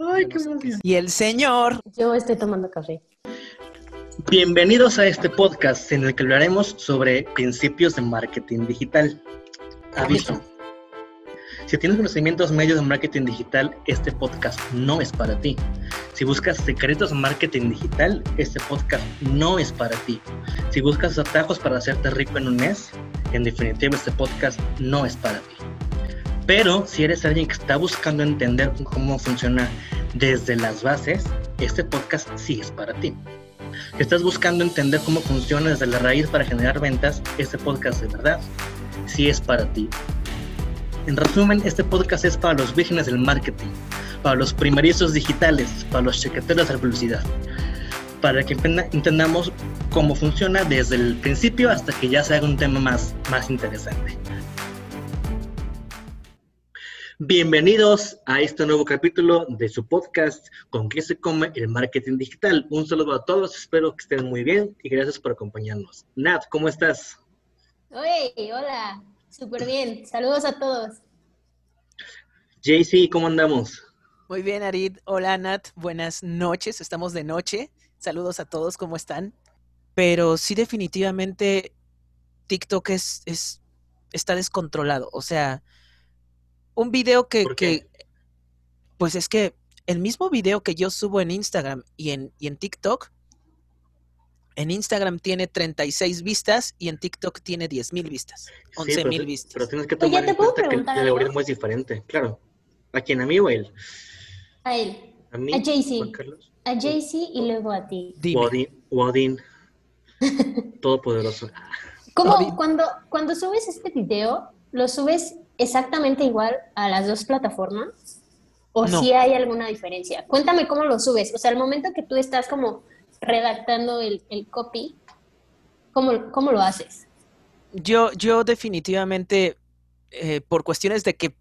Ay, qué emoción. Y el señor. Yo estoy tomando café. Bienvenidos a este podcast en el que hablaremos sobre principios de marketing digital. Aviso. Si tienes conocimientos medios de marketing digital, este podcast no es para ti. Si buscas secretos de marketing digital, este podcast no es para ti. Si buscas atajos para hacerte rico en un mes, en definitiva este podcast no es para ti. Pero si eres alguien que está buscando entender cómo funciona desde las bases, este podcast sí es para ti. Si estás buscando entender cómo funciona desde la raíz para generar ventas, este podcast de verdad sí es para ti. En resumen, este podcast es para los vírgenes del marketing, para los primerizos digitales, para los chequeteros de la publicidad, para que entendamos cómo funciona desde el principio hasta que ya se haga un tema más, más interesante. Bienvenidos a este nuevo capítulo de su podcast con qué se come el marketing digital. Un saludo a todos, espero que estén muy bien y gracias por acompañarnos. Nat, ¿cómo estás? Oye, hola, súper bien. Saludos a todos. JC, ¿cómo andamos? Muy bien, Arid. Hola, Nat. Buenas noches. Estamos de noche. Saludos a todos, ¿cómo están? Pero sí, definitivamente TikTok es, es está descontrolado. O sea, un video que, que, pues es que el mismo video que yo subo en Instagram y en, y en TikTok, en Instagram tiene 36 vistas y en TikTok tiene 10 mil vistas, 11 mil vistas. Pero tienes que tomar en cuenta que el, algoritmo es diferente, claro. ¿A quién? ¿A mí o a él? A él. A mí. A Jaycee. A Jaycee y luego a ti. Wadin. Todopoderoso. ¿Cómo cuando, cuando subes este video, lo subes exactamente igual a las dos plataformas? ¿O si hay alguna diferencia? Cuéntame cómo lo subes. O sea, al momento que tú estás como redactando el, copy, ¿cómo, ¿cómo, lo haces? Yo, yo definitivamente, eh, por cuestiones de que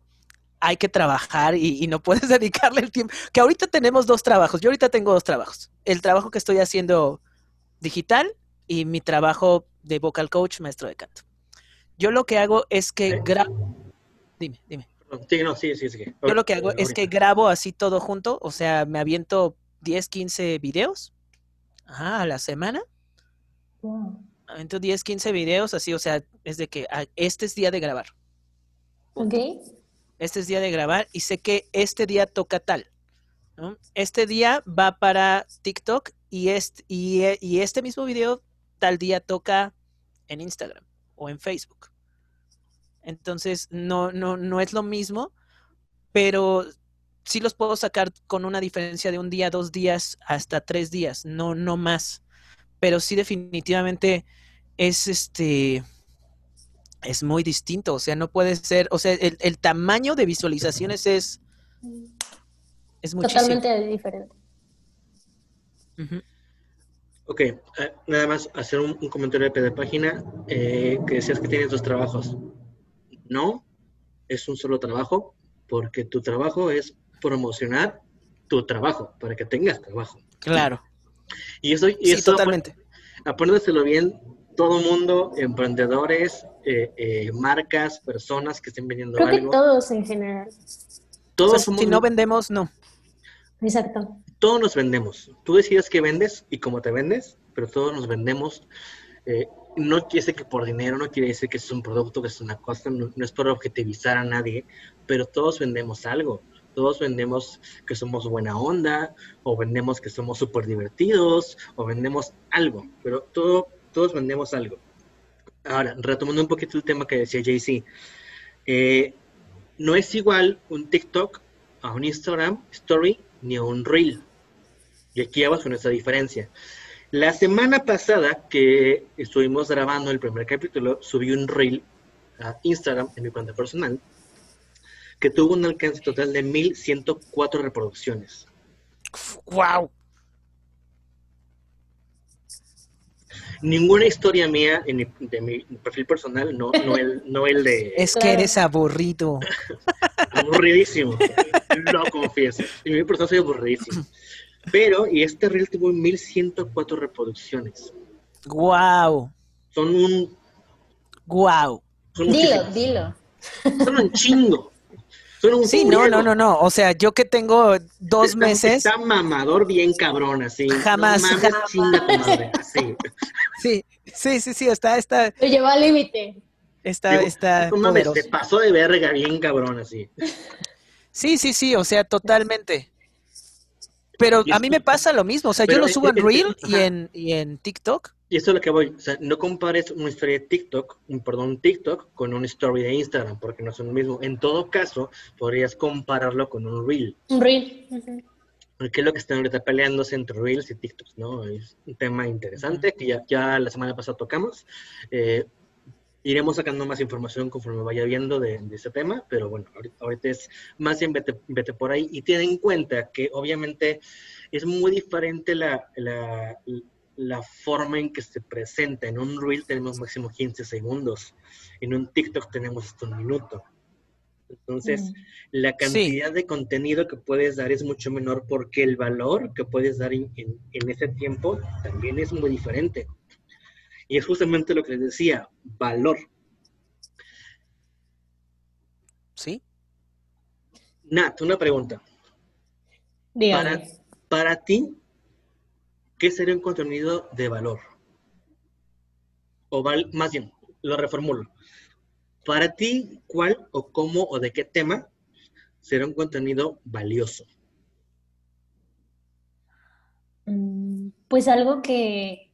hay que trabajar y, y, no puedes dedicarle el tiempo, que ahorita tenemos dos trabajos, yo ahorita tengo dos trabajos, el trabajo que estoy haciendo digital y mi trabajo de vocal coach, maestro de canto. Yo lo que hago es que grabo Dime, dime. Sí, no, sí, sí, sí. Yo lo que hago es que grabo así todo junto, o sea, me aviento 10, 15 videos a la semana. Wow. Aviento 10, 15 videos así, o sea, es de que ah, este es día de grabar. Ok. Este es día de grabar y sé que este día toca tal. Este día va para TikTok y este, y, y este mismo video tal día toca en Instagram o en Facebook. Entonces, no, no, no es lo mismo, pero sí los puedo sacar con una diferencia de un día, dos días, hasta tres días, no, no más. Pero sí definitivamente es este es muy distinto, o sea, no puede ser, o sea, el, tamaño de visualizaciones es es muchísimo. Totalmente diferente. Ok, eh, nada más hacer un, comentario de página eh, que decías que tienes dos trabajos. No, es un solo trabajo, porque tu trabajo es promocionar tu trabajo, para que tengas trabajo. Claro. Y eso, y sí, totalmente. Apréndeselo bien, todo mundo, emprendedores, eh, eh, marcas, personas que estén vendiendo Creo que todos en general. Todos Si no vendemos, no. Exacto. Todos nos vendemos. Tú decides qué vendes y cómo te vendes, pero todos nos vendemos. Eh, no quiere decir que por dinero, no quiere decir que es un producto, que es una cosa, no, es por objetivizar a nadie, pero todos vendemos algo. Todos vendemos que somos buena onda, o vendemos que somos súper divertidos, o vendemos algo, pero todo, todos vendemos algo. Ahora, retomando un poquito el tema que decía JC, eh, no es igual un TikTok a un Instagram Story ni a un Reel. Y aquí abajo con esa diferencia. La semana pasada que estuvimos grabando el primer capítulo, subí un reel a Instagram en mi cuenta personal que tuvo un alcance total de 1104 reproducciones. ¡Wow! Ninguna historia mía en de mi perfil personal, no, no, el, no el de... Es que eres aburrido. aburridísimo, lo confieso. En mi persona soy aburridísimo. Pero, y este reel tuvo 1104 reproducciones. ¡Guau! Son un. ¡Guau! dilo, dilo. Son un chingo. sí, no, no, no, no. O sea, yo que tengo dos meses. Está mamador bien cabrón, así. Jamás. jamás. Sí, sí, sí, sí, está, está. Lo llevó al límite. Está, está. No te pasó de verga bien cabrón, así. Sí, sí, sí, o sea, totalmente. Pero a mí me pasa lo mismo, o sea, yo lo subo en Reel y en, y en TikTok y eso es lo que voy, o sea, no compares una historia de TikTok, un, perdón, TikTok con una story de Instagram, porque no son lo mismo. En todo caso, podrías compararlo con un Reel. Un Reel. Porque es lo que están ahorita peleándose entre Reels y TikToks, ¿no? Es un tema interesante que ya, ya la semana pasada tocamos. Eh, iremos sacando más información conforme vaya viendo de, ese tema, pero bueno, ahorita, es más bien vete, vete, por ahí y ten en cuenta que obviamente es muy diferente la, la la forma en que se presenta. En un reel tenemos máximo 15 segundos, en un TikTok tenemos hasta un minuto. Entonces, mm. la cantidad de contenido que puedes dar es mucho menor porque el valor que puedes dar en, ese tiempo también es muy diferente. Y es justamente lo que les decía, valor. ¿Sí? Nat, una pregunta. Para, para ti, ¿qué sería un contenido de valor? O más bien, lo reformulo. Para ti, ¿cuál o cómo o de qué tema será un contenido valioso? Mm, pues algo que,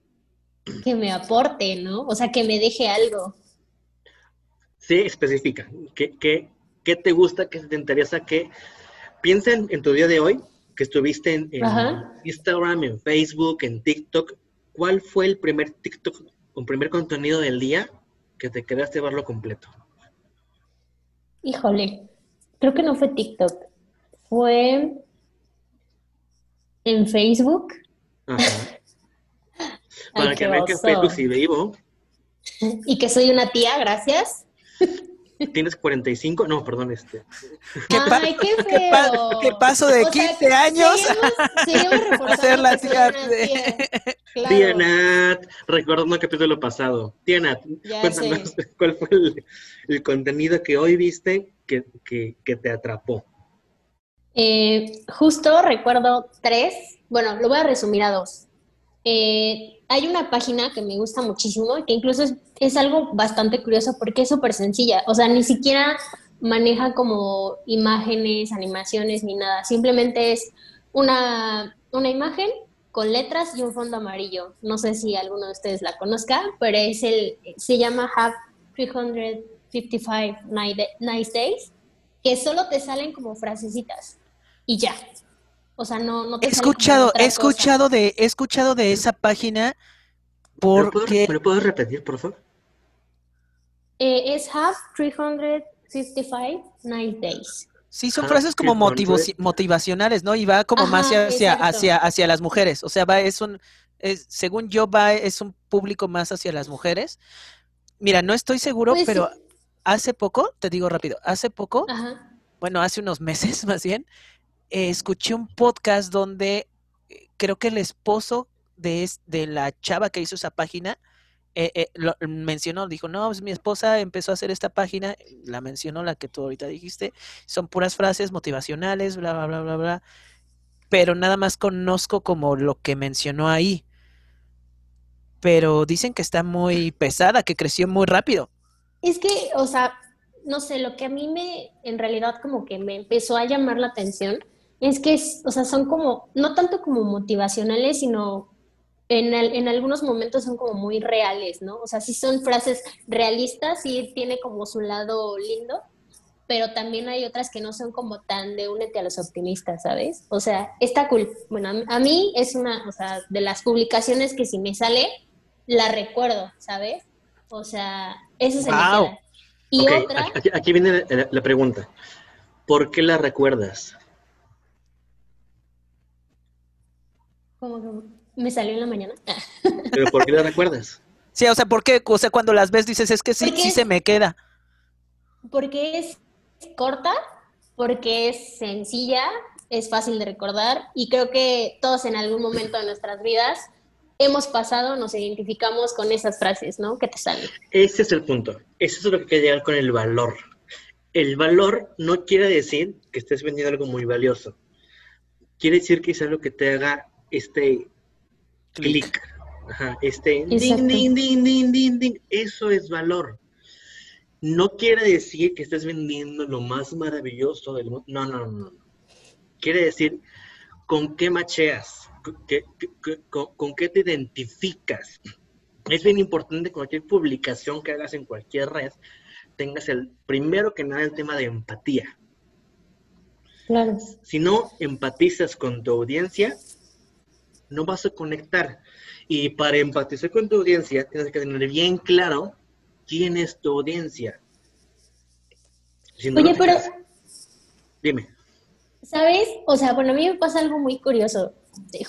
que me aporte, ¿no? O sea, que me deje algo. Sí, especifica. ¿Qué, qué, te gusta? ¿Qué te interesa? ¿Qué piensa en tu día de hoy? que estuviste en, Instagram, en Facebook, en TikTok, ¿cuál fue el primer TikTok o primer contenido del día que te quedaste verlo completo? Híjole, creo que no fue TikTok, fue en Facebook. Ajá. Para que vean que Facebook sí vivo. Y que soy una tía, gracias. ¿Tienes 45? No, perdón, este. ¿Qué, Ay, qué, feo. ¿Qué, paso de 15 años? a ser la tía. Tía Nat, recordando el capítulo pasado. Tía Nat, cuéntanos cuál fue el, contenido que hoy viste que, te atrapó. Eh, justo recuerdo tres, bueno, lo voy a resumir a dos. Eh, hay una página que me gusta muchísimo que incluso es, algo bastante curioso porque es súper sencilla. O sea, ni siquiera maneja como imágenes, animaciones ni nada. Simplemente es una, una imagen con letras y un fondo amarillo. No sé si alguno de ustedes la conozca, pero es el, se llama Have 355 Nice Days, que solo te salen como frasecitas y ya. O sea, no, no te he escuchado, he escuchado de, he escuchado de esa página porque. ¿Me lo puedes repetir, por favor? Eh, es Have 355 Night Days. Sí, son frases como motivacionales, ¿no? Y va como más hacia, hacia, hacia las mujeres. O sea, va, es un, es, según yo, va, es un público más hacia las mujeres. Mira, no estoy seguro, pues pero hace poco, te digo rápido, hace poco, bueno, hace unos meses más bien, eh, escuché un podcast donde eh, creo que el esposo de, de la chava que hizo esa página eh, mencionó, dijo, no, pues mi esposa empezó a hacer esta página, la mencionó, la que tú ahorita dijiste, son puras frases motivacionales, bla, bla, bla, bla, bla, pero nada más conozco como lo que mencionó ahí. Pero dicen que está muy pesada, que creció muy rápido. Es que, o sea, no sé, lo que a mí me, en realidad como que me empezó a llamar la atención es que, o sea, son como, no tanto como motivacionales, sino en, en, algunos momentos son como muy reales, ¿no? O sea, sí son frases realistas, sí tiene como su lado lindo, pero también hay otras que no son como tan de únete a los optimistas, ¿sabes? O sea, está cool. Bueno, a mí es una, o sea, de las publicaciones que si me sale, la recuerdo, ¿sabes? O sea, eso se me queda. Y otra... Aquí, viene la pregunta. ¿Por qué la recuerdas? Como me salió en la mañana. ¿Pero por qué la recuerdas? Sí, o sea, ¿por qué? O sea, cuando las ves dices, es que sí, sí se me queda. Porque es corta, porque es sencilla, es fácil de recordar y creo que todos en algún momento de nuestras vidas hemos pasado, nos identificamos con esas frases, ¿no? Que te salen. Ese es el punto. Eso es lo que quiere llegar con el valor. el valor no quiere decir que estés vendiendo algo muy valioso. Quiere decir que es algo que te haga este clic. este ding, ding, ding, ding, ding, ding. Eso es valor. No quiere decir que estés vendiendo lo más maravilloso del mundo. No, no, no, no. Quiere decir con qué macheas, con, qué te identificas. Es bien importante cualquier publicación que hagas en cualquier red, tengas el primero que nada el tema de empatía. Claro. Si no empatizas con tu audiencia, no vas a conectar. Y para empatizar con tu audiencia, tienes que tener bien claro quién es tu audiencia. Oye, pero... Dime. ¿Sabes? O sea, bueno, a mí me pasa algo muy curioso,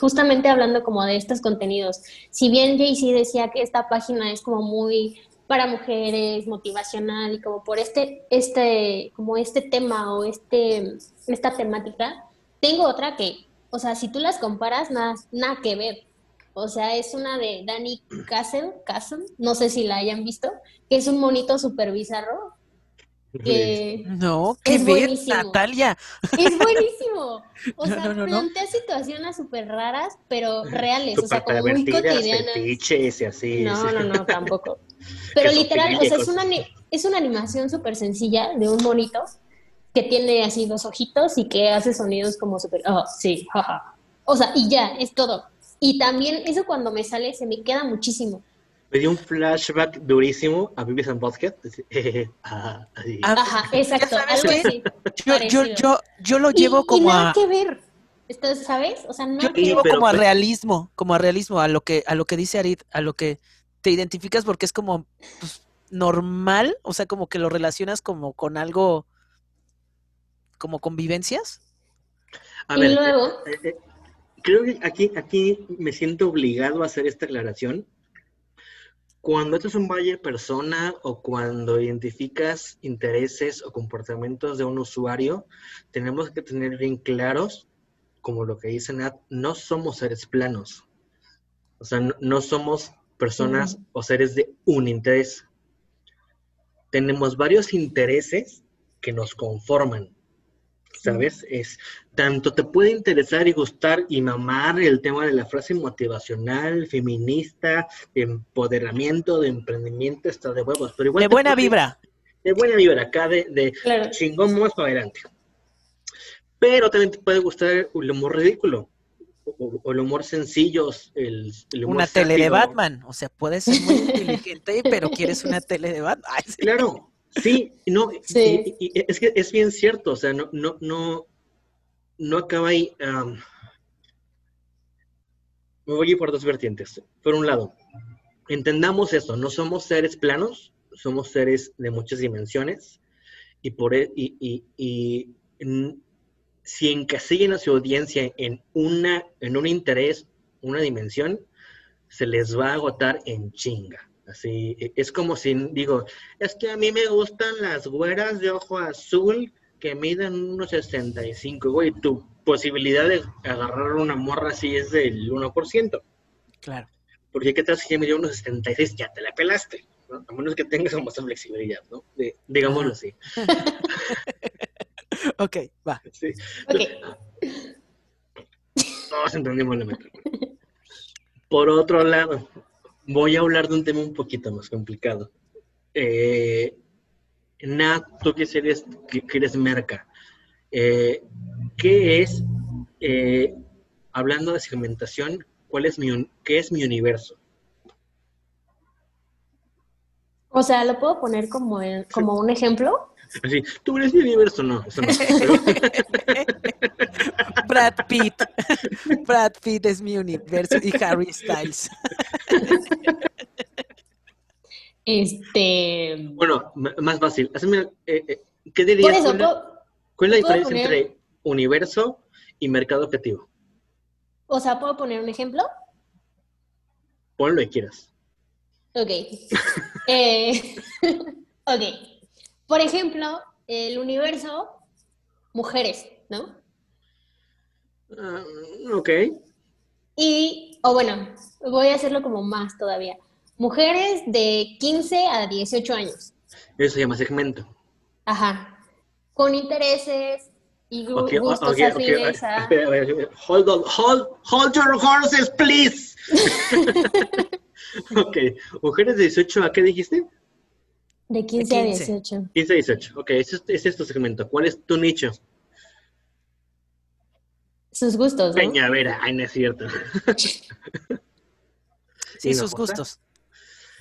justamente hablando como de estos contenidos. Si bien Jay-Z decía que esta página es como muy para mujeres, motivacional y como por este, este, como este tema o este, esta temática, tengo otra que, o sea, si tú las comparas, nada, nada que ver. O sea, es una de Danny Castle, Castle, no sé si la hayan visto, que es un monito súper bizarro, no, qué ver, Natalia. Es buenísimo. O sea, plantea situaciones súper raras, pero reales, o sea, como muy cotidianas. y así. No, no, no, tampoco. Pero literal, o sea, es una, es una animación súper sencilla de un monito que tiene así dos ojitos y que hace sonidos como súper, oh, sí, jaja. O sea, y ya, es todo. Y también eso cuando me sale se me queda muchísimo me dio un flashback durísimo a Vivis and Butthead. Ajá, exacto, algo así. Yo, yo, yo, lo llevo como y nada que ver. ¿Sabes? O sea, no yo lo llevo como a realismo, como a realismo, a lo que, a lo que dice Arid, a lo que te identificas porque es como pues, normal, o sea, como que lo relacionas como con algo, como convivencias. A y luego... Eh, eh, creo que aquí, aquí me siento obligado a hacer esta aclaración cuando esto es un buyer persona o cuando identificas intereses o comportamientos de un usuario, tenemos que tener bien claros, como lo que dice Nat, no somos seres planos. O sea, no, somos personas o seres de un interés. Tenemos varios intereses que nos conforman. ¿Sabes? Es tanto te puede interesar y gustar y mamar el tema de la frase motivacional, feminista, de empoderamiento, de emprendimiento, está de huevos, pero igual de buena vibra. De buena vibra, acá de, de chingón más para adelante. Pero también te puede gustar el humor ridículo o, el humor sencillo, el, Una tele de Batman, o sea, puedes ser muy inteligente, pero quieres una tele de Batman. Claro, Sí, no, es que es bien cierto, o sea, no, no, no, no acaba ahí. me voy a ir por dos vertientes. Por un lado, entendamos esto, no somos seres planos, somos seres de muchas dimensiones y por e, y, y, y si encasillan a su audiencia en una en un interés, una dimensión, se les va a agotar en chinga. Así, e, es como si digo, es que a mí me gustan las güeras de ojo azul que miden unos 65, güey, tu posibilidad de agarrar una morra así es del 1%. Claro. Porque qué tal si ya midió unos 66, ya te la pelaste, A menos que tengas como esa flexibilidad, ¿no? digámoslo así. ok, va. Sí. Okay. Todos entendimos la meta. Por otro lado, voy a hablar de un tema un poquito más complicado. Eh, Nat, tú que eres, que, eres merca, eh, ¿qué es, eh, hablando de segmentación, cuál es mi, qué es mi universo? O sea, ¿lo puedo poner como, como un ejemplo? Sí, tú eres mi universo, no, eso no. Brad Pitt. Brad Pitt es mi universo y Harry Styles. Este. Bueno, más fácil. Eh, eh, ¿Qué dirías? ¿cuál, es la diferencia entre universo y mercado objetivo? O sea, ¿puedo poner un ejemplo? Pon lo que quieras. Ok. Eh, ok. Por ejemplo, el universo, mujeres, ¿no? Ah, ok. Y, o bueno, voy a hacerlo como más todavía. Mujeres de 15 a 18 años. Eso se llama segmento. Ajá. con intereses y Okay, gustos okay, okay, afines a... espera, espera, espera. Hold on, hold, hold your horses, please. ok, mujeres de 18, ¿a qué dijiste? De 15 a 15. 18. 15 a 18. Ok, ese es, ese es tu segmento. ¿Cuál es tu nicho? Sus gustos, ¿no? Peñavera. Ay, no es cierto. Sí, ¿Y sus gustos.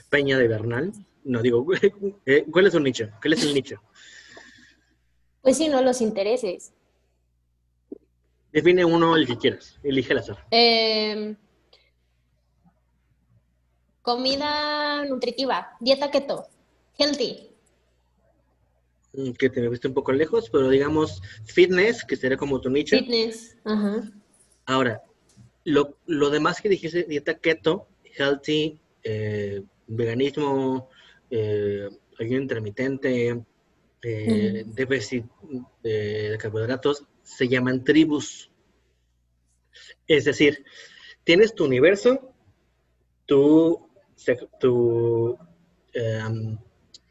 Peña de Bernal. No, digo, eh, ¿cuál es tu nicho? ¿Cuál es el nicho? Pues sí, no los intereses. Define uno el que quieras. Elige al azar. Eh, comida nutritiva, dieta keto, healthy. Mm, Que te me viste un poco lejos, pero digamos fitness, que sería como tu nicho. Fitness. Ajá. Ahora, lo, lo demás que dijiste, dieta keto, healthy, eh, veganismo, eh, ayuno intermitente, eh, déficit de, carbohidratos, se llaman tribus. Es decir, tienes tu universo, tu, tu em,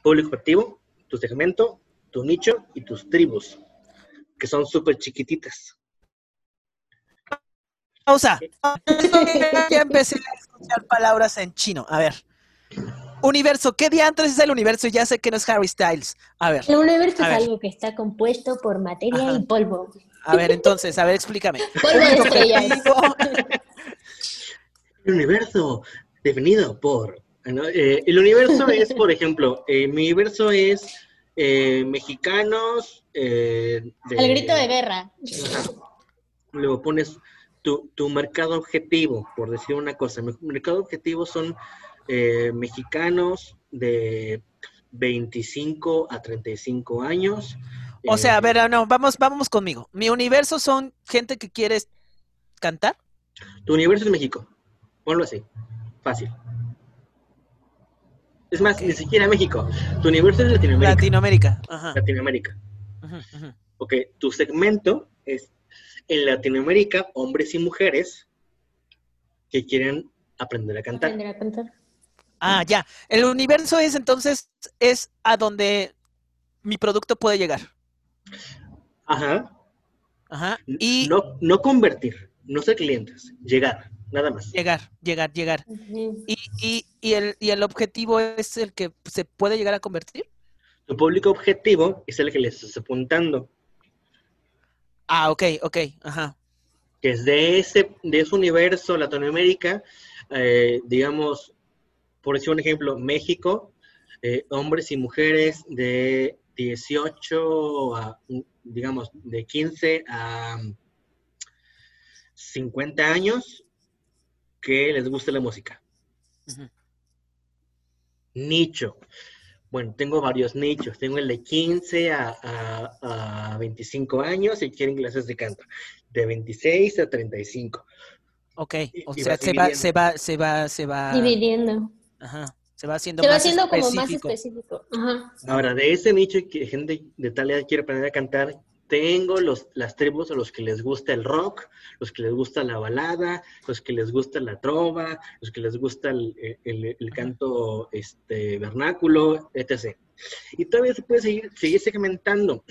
público objetivo, tu segmento, tu nicho y tus tribus, que son súper chiquititas. Pausa. Ya empecé a escuchar palabras en chino. A ver. Universo, ¿qué día antes es el universo? Y ya sé que no es Harry Styles. A ver, El universo es ver. algo que está compuesto por materia Ajá. y polvo. a ver, entonces, a ver, explícame. Polvo de estrellas. El universo definido por... ¿no? Eh, el universo es, por ejemplo, eh, mi universo es eh, mexicanos... eh, de- El grito de guerra. Ajá. Luego pones tu, tu mercado objetivo, por decir una cosa. Mi mercado objetivo son eh, mexicanos de 25 a 35 años. O sea, a Eh, ver, no, vamos, vamos conmigo. Mi universo son gente que quiere cantar. Tu universo es México. Ponlo así. Fácil. Es más, ni siquiera México. Tu universo es Latinoamérica. Latinoamérica. Ajá. Latinoamérica. ujú. Ok, tu segmento es en Latinoamérica, hombres y mujeres que quieren aprender a cantar. Aprender a cantar. Ah, ya. El universo es entonces, es a donde mi producto puede llegar. Ajá. Ajá. Y No, no convertir, no ser clientes, llegar, nada más. llegar, llegar, llegar. Y, y, el, y el objetivo es el que se puede llegar a convertir. Tu público objetivo es el que les estás apuntando, Ah, ok, ok. Ajá. que es de ese, de ese universo Latinoamérica, eh, digamos, por decir un ejemplo, México, eh, hombres y mujeres de 18 a, digamos, de 15 a 50 años que les guste la música. ujú. Nicho. Bueno, tengo varios nichos. Tengo el de 15 a, a- a 25 años y quieren clases de canto. De 26 a 35. Ok. Y- O y sea, se va, se va, se va, se va. Dividiendo. Ajá. Se va haciendo Se va más haciendo como más específico. específico. Ajá. Ahora, de ese nicho que gente de tal edad quiere aprender a cantar, tengo los, las tribus a los que les gusta el rock, los que les gusta la balada, los que les gusta la trova, los que les gusta el, el- el canto este, vernáculo, etc. Y todavía se puede seguir, seguir segmentando,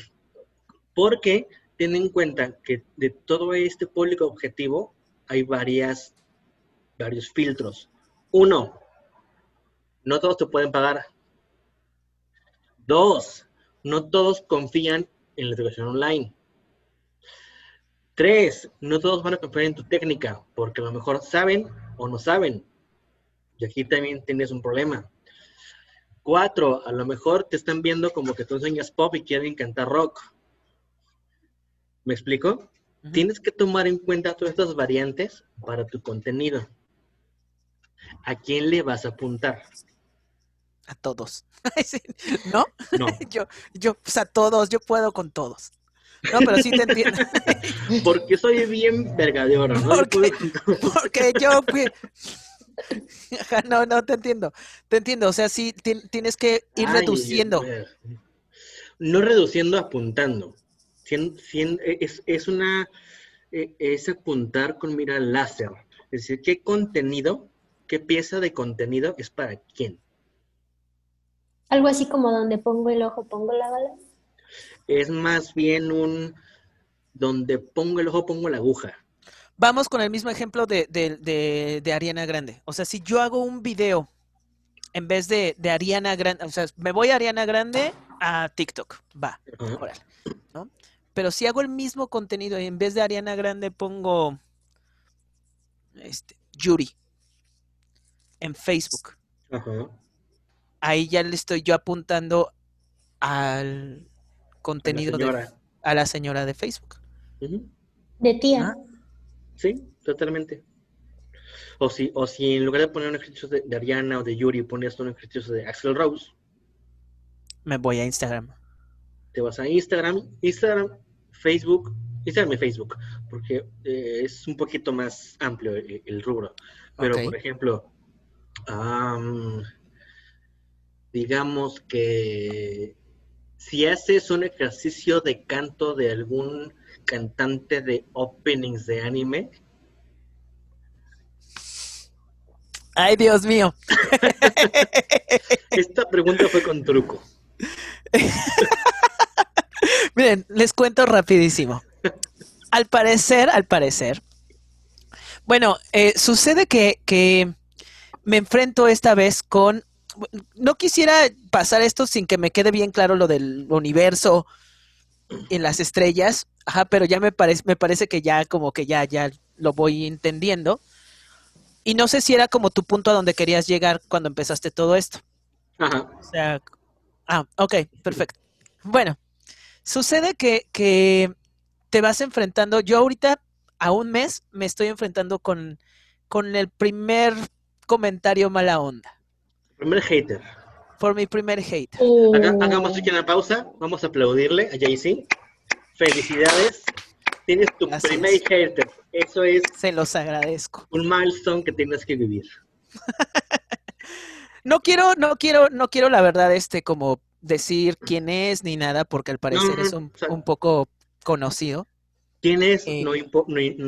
porque ten en cuenta que de todo este público objetivo hay varias, varios filtros. Uno, no todos te pueden pagar. Dos, no todos confían en la educación online. Tres, no todos van a confiar en tu técnica, porque a lo mejor saben o no saben. Y aquí también tienes un problema. Cuatro, a lo mejor te están viendo como que tú enseñas pop y quieren cantar rock. ¿Me explico? Tienes que tomar en cuenta todas estas variantes para tu contenido. ¿A quién le vas a apuntar? A todos. ¿No? No, Yo, yo, pues a todos, yo puedo con todos. No, pero sí te entiendo. porque soy bien vergadero, ¿no? Porque- yo No, no te entiendo. Te entiendo. O sea, sí ti- tienes que ir Ay, reduciendo. Dios. No reduciendo, apuntando. Cien- cien- es, es una eh, es apuntar con mira láser. Es decir, ¿qué contenido, qué pieza de contenido es para quién? Algo así como donde pongo el ojo, pongo la bala. Es más bien un donde pongo el ojo, pongo la aguja. Vamos con el mismo ejemplo de, de, de, Ariana Grande. O sea, si yo hago un video en vez de, Ariana Grande, o sea, me voy a Ariana Grande a TikTok, va, ¿no? Pero si hago el mismo contenido y en vez de Ariana Grande pongo este, Yuri en Facebook, ahí ya le estoy yo apuntando al contenido de, a la señora de Facebook. De tía. Ah. Sí, totalmente. O si, o si en lugar de poner un ejercicio de, Ariana o de Yuri, pones un ejercicio de Axel Rose. Me voy a Instagram. Te vas a Instagram, Instagram, Facebook, Instagram y Facebook, porque eh, es un poquito más amplio el, rubro. Pero, por ejemplo, digamos que si haces un ejercicio de canto de algún cantante de openings de anime? Ay, Dios mío. Esta pregunta fue con truco. Miren, les cuento rapidísimo. Al parecer, al parecer, bueno, eh, sucede que, que me enfrento esta vez con no quisiera pasar esto sin que me quede bien claro lo del universo en las estrellas, ajá, pero ya me parece, me parece que ya como que ya, ya lo voy entendiendo. Y no sé si era como tu punto a donde querías llegar cuando empezaste todo esto. Ajá. O sea, ah, ok, perfecto. Bueno, sucede que, que te vas enfrentando, yo ahorita a un mes me estoy enfrentando con, con el primer comentario mala onda. Primer hater. Por mi primer hater. Oh. hagamos aquí una pausa. Vamos a aplaudirle a Jay-Z. Felicidades. Tienes tu primer hater. Eso es. Se los agradezco. Un milestone que tienes que vivir. no quiero, no quiero, no quiero la verdad, este, como decir quién es ni nada, porque al parecer es un, un poco conocido. Tienes, eh, no,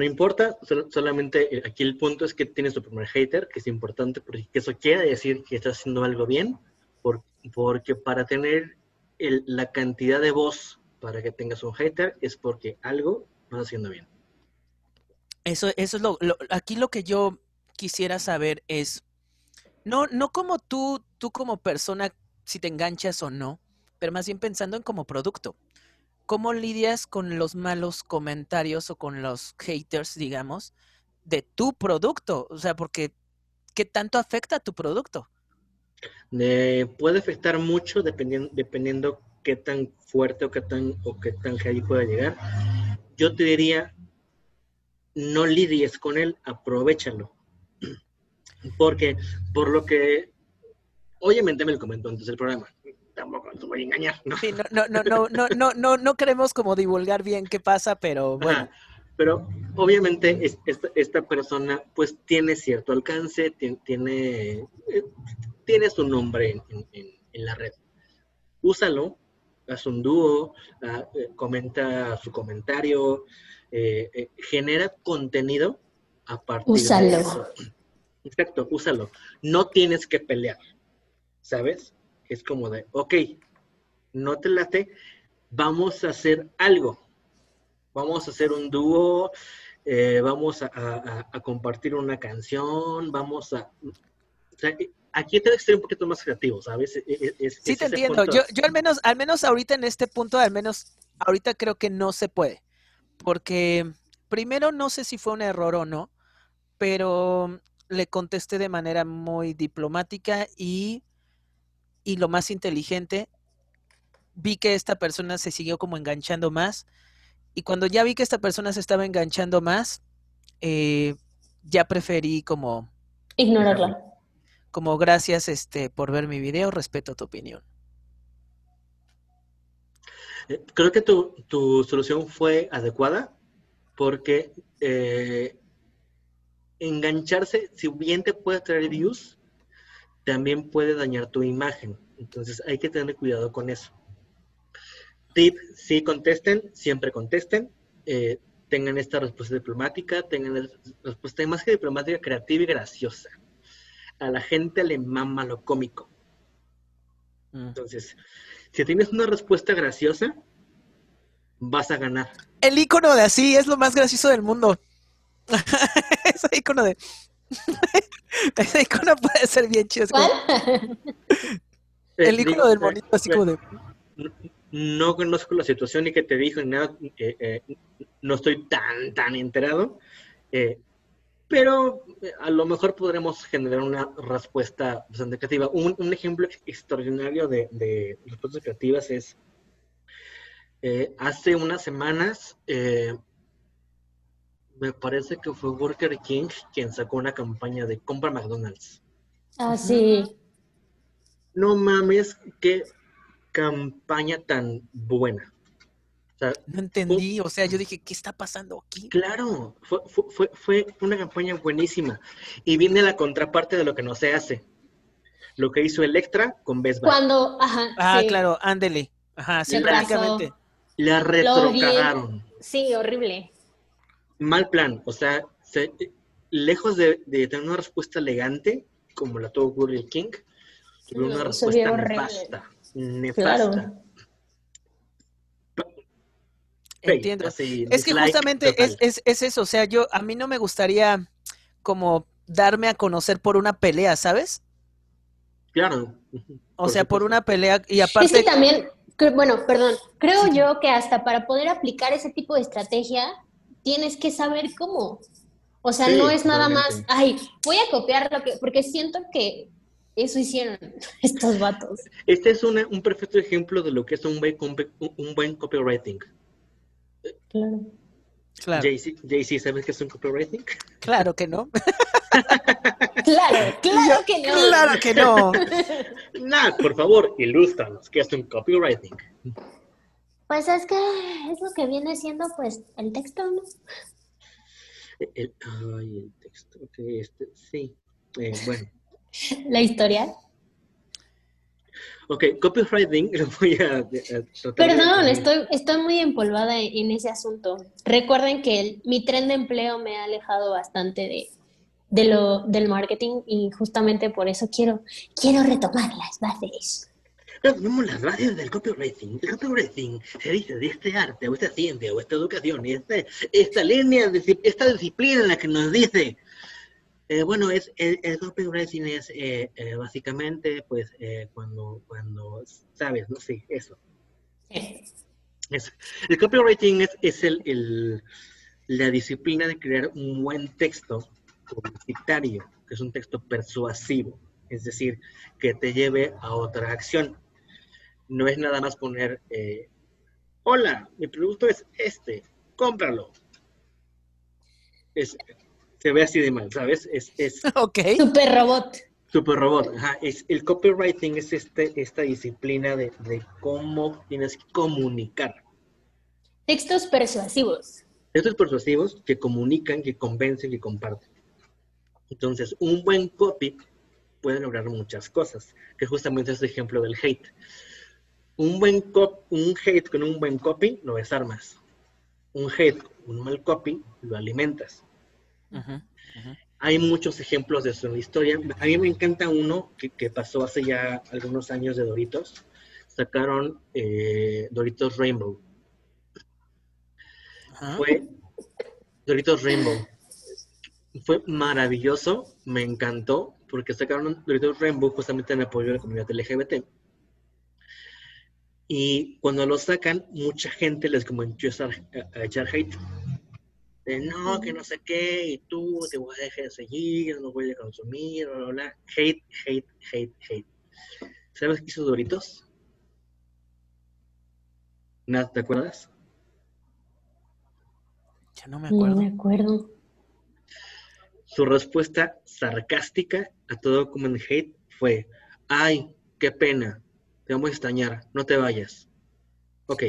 importa, solamente eh, aquí el punto es que tienes tu primer hater, que es importante porque eso quiere decir que estás haciendo algo bien, porque para tener la cantidad de voz para que tengas un hater es porque algo no estás haciendo bien. Eso, eso es lo, aquí lo que yo quisiera saber es, no, no como tú, tú como persona, si te enganchas o no, pero más bien pensando en como producto. ¿Cómo lidias con los malos comentarios o con los haters, digamos, de tu producto? O sea, porque ¿qué tanto afecta a tu producto? puede afectar mucho dependiendo, dependiendo qué tan fuerte o qué tan o qué tan heavy pueda llegar. Yo te diría, no lidies con él, aprovechalo. Porque por lo que, obviamente me lo comentó antes del programa, tampoco nos voy a engañar, ¿no? Sí, no, no, no, no, no, no, no, queremos como divulgar bien qué pasa, pero bueno. Pero obviamente esta, persona pues tiene cierto alcance, tiene, eh, tiene, su nombre en, la red. Úsalo, haz un dúo, ah, eh, comenta su comentario, eh, genera contenido a partir úsalo. de eso. Exacto, úsalo. No tienes que pelear, ¿sabes? Es como de, ok, no te late, vamos a hacer algo. Vamos a hacer un dúo, eh, vamos a, compartir una canción, vamos a... aquí tengo que ser un poquito más creativo, ¿sabes? E, e, sí, te entiendo. Yo, yo al menos, al menos ahorita en este punto, al menos ahorita creo que no se puede. Porque primero no sé si fue un error o no, pero le contesté de manera muy diplomática y y lo más inteligente, vi que esta persona se siguió como enganchando más. Y cuando ya vi que esta persona se estaba enganchando más, eh, ya preferí como... Ignorarla. Como gracias este, por ver mi video, respeto tu opinión. Eh, creo que tu, solución fue adecuada porque eh, engancharse, si bien te puede traer views, también puede dañar tu imagen. Entonces hay que tener cuidado con eso. Tip, si contesten, siempre contesten. Eh, tengan esta respuesta diplomática, tengan respuesta más que diplomática, creativa y graciosa. A la gente le mama lo cómico. Mm. Entonces, si tienes una respuesta graciosa, vas a ganar. El icono de así es lo más gracioso del mundo. Ese icono de. Ese icono puede ser bien chido. El icono del monito, así como de. No conozco la situación ni que te dijo ni nada. Eh, eh, no estoy tan, tan enterado. Eh, pero a lo mejor podremos generar una respuesta bastante creativa. Un, un ejemplo extraordinario de, de, respuestas creativas es, hace unas semanas, me parece que fue Burger King quien sacó una campaña de compra McDonald's. Ah, sí. No mames, qué campaña tan buena. no entendí, o sea, yo dije, ¿qué está pasando aquí? Claro, fue, fue, fue, una campaña buenísima. Y viene la contraparte de lo que no se hace. Lo que hizo Electra con Best Buy. Cuando, ajá. Ah, claro, ándele. Ajá, sí, prácticamente. La retrocagaron. Sí, horrible. Mal plan, o sea, lejos de, de, tener una respuesta elegante, como la tuvo Burger King, tuvo una respuesta nefasta. Nefasta. Entiendo. es que justamente es, es, es, eso, o sea, yo, a mí no me gustaría como darme a conocer por una pelea, ¿sabes? Claro. O sea, por una pelea y aparte... Es que también, bueno, perdón, creo yo que hasta para poder aplicar ese tipo de estrategia tienes que saber cómo. O sea, no es nada más, ay, voy a copiar lo que, porque siento que eso hicieron estos vatos. Este es un perfecto ejemplo de lo que es un buen, un buen copywriting. Claro. Claro. JC, ¿sabes qué es un copywriting? Claro que no. claro, claro que no. Claro que no. Nada, por favor, ilústranos qué es un copywriting. Pues es que es lo que viene siendo pues el texto, ¿no? El, ay, el texto, este, sí. Eh, bueno. La historia. Ok, copywriting, lo voy a, Perdón, estoy, estoy muy empolvada en, ese asunto. Recuerden que mi tren de empleo me ha alejado bastante de, de lo, del marketing y justamente por eso quiero, quiero retomar las bases. Retomemos las bases del copywriting. El copywriting se dice de este arte o esta ciencia o esta educación y este, esta línea, esta disciplina en la que nos dice eh, bueno, es, el, el, copywriting es eh, eh, básicamente, pues, cuando, cuando, sabes, ¿no? Sí, eso. Es, el copywriting es, es el, el, la disciplina de crear un buen texto publicitario, que es un texto persuasivo, es decir, que te lleve a otra acción. No es nada más poner, hola, mi producto es este, cómpralo. Es, se ve así de mal, ¿sabes? Es, es ok. Super robot. Super robot, ajá. Es, el copywriting es este, esta disciplina de, cómo tienes que comunicar. Textos persuasivos. Textos persuasivos que comunican, que convencen, que comparten. Entonces, un buen copy puede lograr muchas cosas, que justamente es el ejemplo del hate. Un buen cop, un hate con un buen copy lo desarmas. Un hate con un mal copy lo alimentas. Hay muchos ejemplos de eso en la historia. A mí me encanta uno que, pasó hace ya algunos años de Doritos. Sacaron eh, Doritos Rainbow. Fue Doritos Rainbow. Fue maravilloso, me encantó, porque sacaron Doritos Rainbow justamente en apoyo de la comunidad LGBT. Y cuando lo sacan, mucha gente les comenzó a echar hate de no, que no sé qué, y tú te voy a dejar de seguir, no voy a consumir, bla, bla, bla. Hate, hate, hate, hate. ¿Sabes qué hizo Doritos? ¿Nada, te acuerdas? Ya no me acuerdo. No me acuerdo. Su respuesta sarcástica a todo como en hate fue, ay, qué pena, te vamos a extrañar, no te vayas. Ok.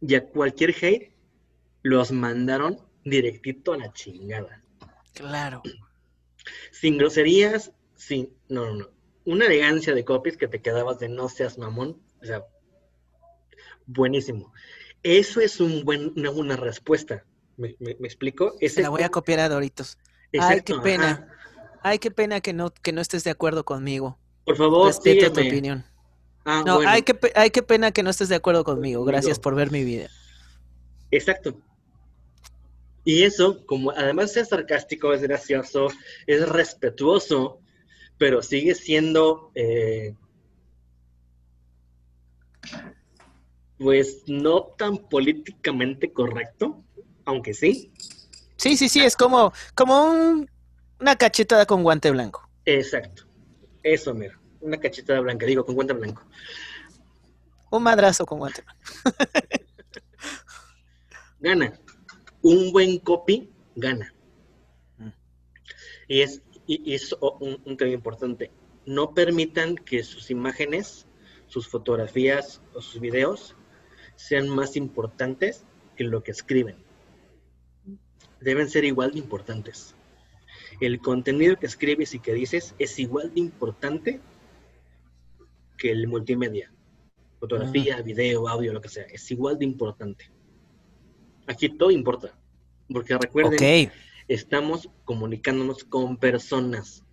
Y a cualquier hate los mandaron directito a la chingada. Claro. Sin groserías, sin. No, no, no. Una elegancia de copies que te quedabas de no seas mamón. O sea, buenísimo. Eso es un buen, una buena respuesta. ¿Me, explico? Ese la voy a copiar a Doritos. Ay, qué pena. Ay, qué pena que no, que no estés de acuerdo conmigo. Por favor, Respeto sígueme. tu opinión. Ah, no, ay, qué, ay, qué pena que no estés de acuerdo conmigo. Gracias por ver mi video. Exacto. Y eso, como además es sarcástico, es gracioso, es respetuoso, pero sigue siendo, eh, pues, no tan políticamente correcto, aunque sí. Sí, sí, sí, es como, como una cachetada con guante blanco. Exacto. Eso, mira, una cachetada blanca, digo, con guante blanco. Un madrazo con guante blanco. gana. Un buen copy gana. Mm. Y es, y, es un, un tema importante. No permitan que sus imágenes, sus fotografías o sus videos sean más importantes que lo que escriben deben ser igual de importantes. El contenido que escribes y que dices es igual de importante que el multimedia. Fotografía, ah. video, audio, lo que sea. Es igual de importante. Aquí todo importa. Porque recuerden, estamos comunicándonos con personas.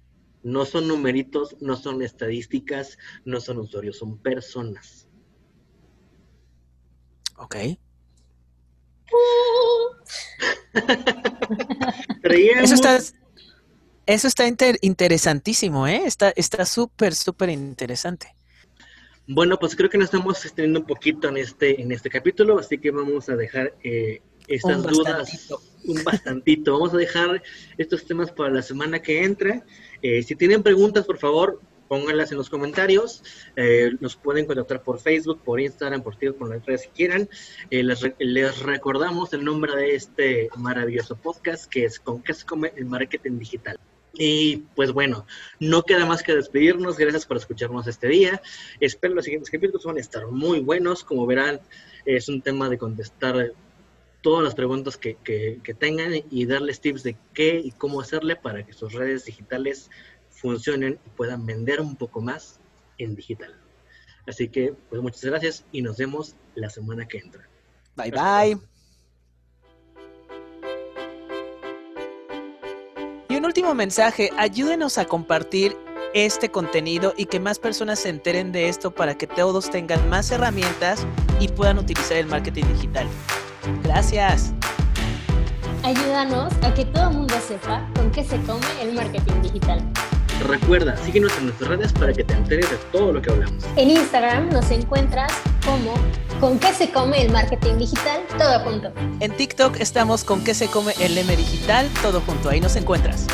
No son numeritos, no son estadísticas, no son usuarios, son personas. Ok. Eso está, eso está interesantísimo, ¿eh? Está súper, súper interesante. Bueno, pues creo que nos estamos extendiendo un poquito en este, en este capítulo, así que vamos a dejar eh, estas dudas un bastantito. Vamos a dejar estos temas para la semana que entra. Eh, si tienen preguntas, por favor, pónganlas en los comentarios. Eh, nos pueden contactar por Facebook, por Instagram, por Twitter, por las redes que quieran. Eh, les, recordamos el nombre de este maravilloso podcast que es Con qué se come el marketing digital. Y pues bueno, no queda más que despedirnos. Gracias por escucharnos este día. Espero los siguientes capítulos van a estar muy buenos. Como verán, es un tema de contestar todas las preguntas que, que tengan y darles tips de qué y cómo hacerle para que sus redes digitales funcionen y puedan vender un poco más en digital. Así que, pues muchas gracias y nos vemos la semana que entra. Bye bye. Último mensaje, ayúdenos a compartir este contenido y que más personas se enteren de esto para que todos tengan más herramientas y puedan utilizar el marketing digital. Gracias. Ayúdanos a que todo el mundo sepa con qué se come el marketing digital. Recuerda, síguenos en nuestras redes para que te enteres de todo lo que hablamos. En Instagram nos encuentras como con qué se come el marketing digital, todo junto. En TikTok estamos con qué se come el M digital, todo junto. Ahí nos encuentras.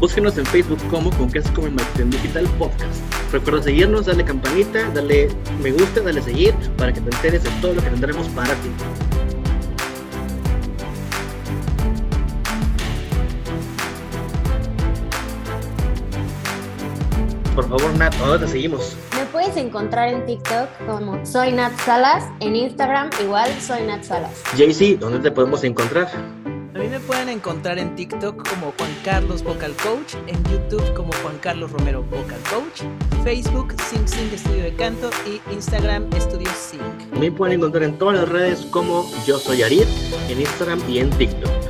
Búsquenos en Facebook como con qué se come el marketing digital podcast. Recuerda seguirnos, darle campanita, darle me gusta, darle seguir para que te enteres de todo lo que tendremos para ti. Por favor, Nat, ¿dónde te seguimos? Me puedes encontrar en TikTok como Soy Nat Salas, en Instagram igual Soy Nat Salas. JC, ¿dónde te podemos encontrar? A mí me pueden encontrar en TikTok como Juan Carlos Vocal Coach, en YouTube como Juan Carlos Romero Vocal Coach, Facebook Sing Sing Estudio de Canto y Instagram Estudio Sing. Me pueden encontrar en todas las redes como Yo Soy Arid, en Instagram y en TikTok.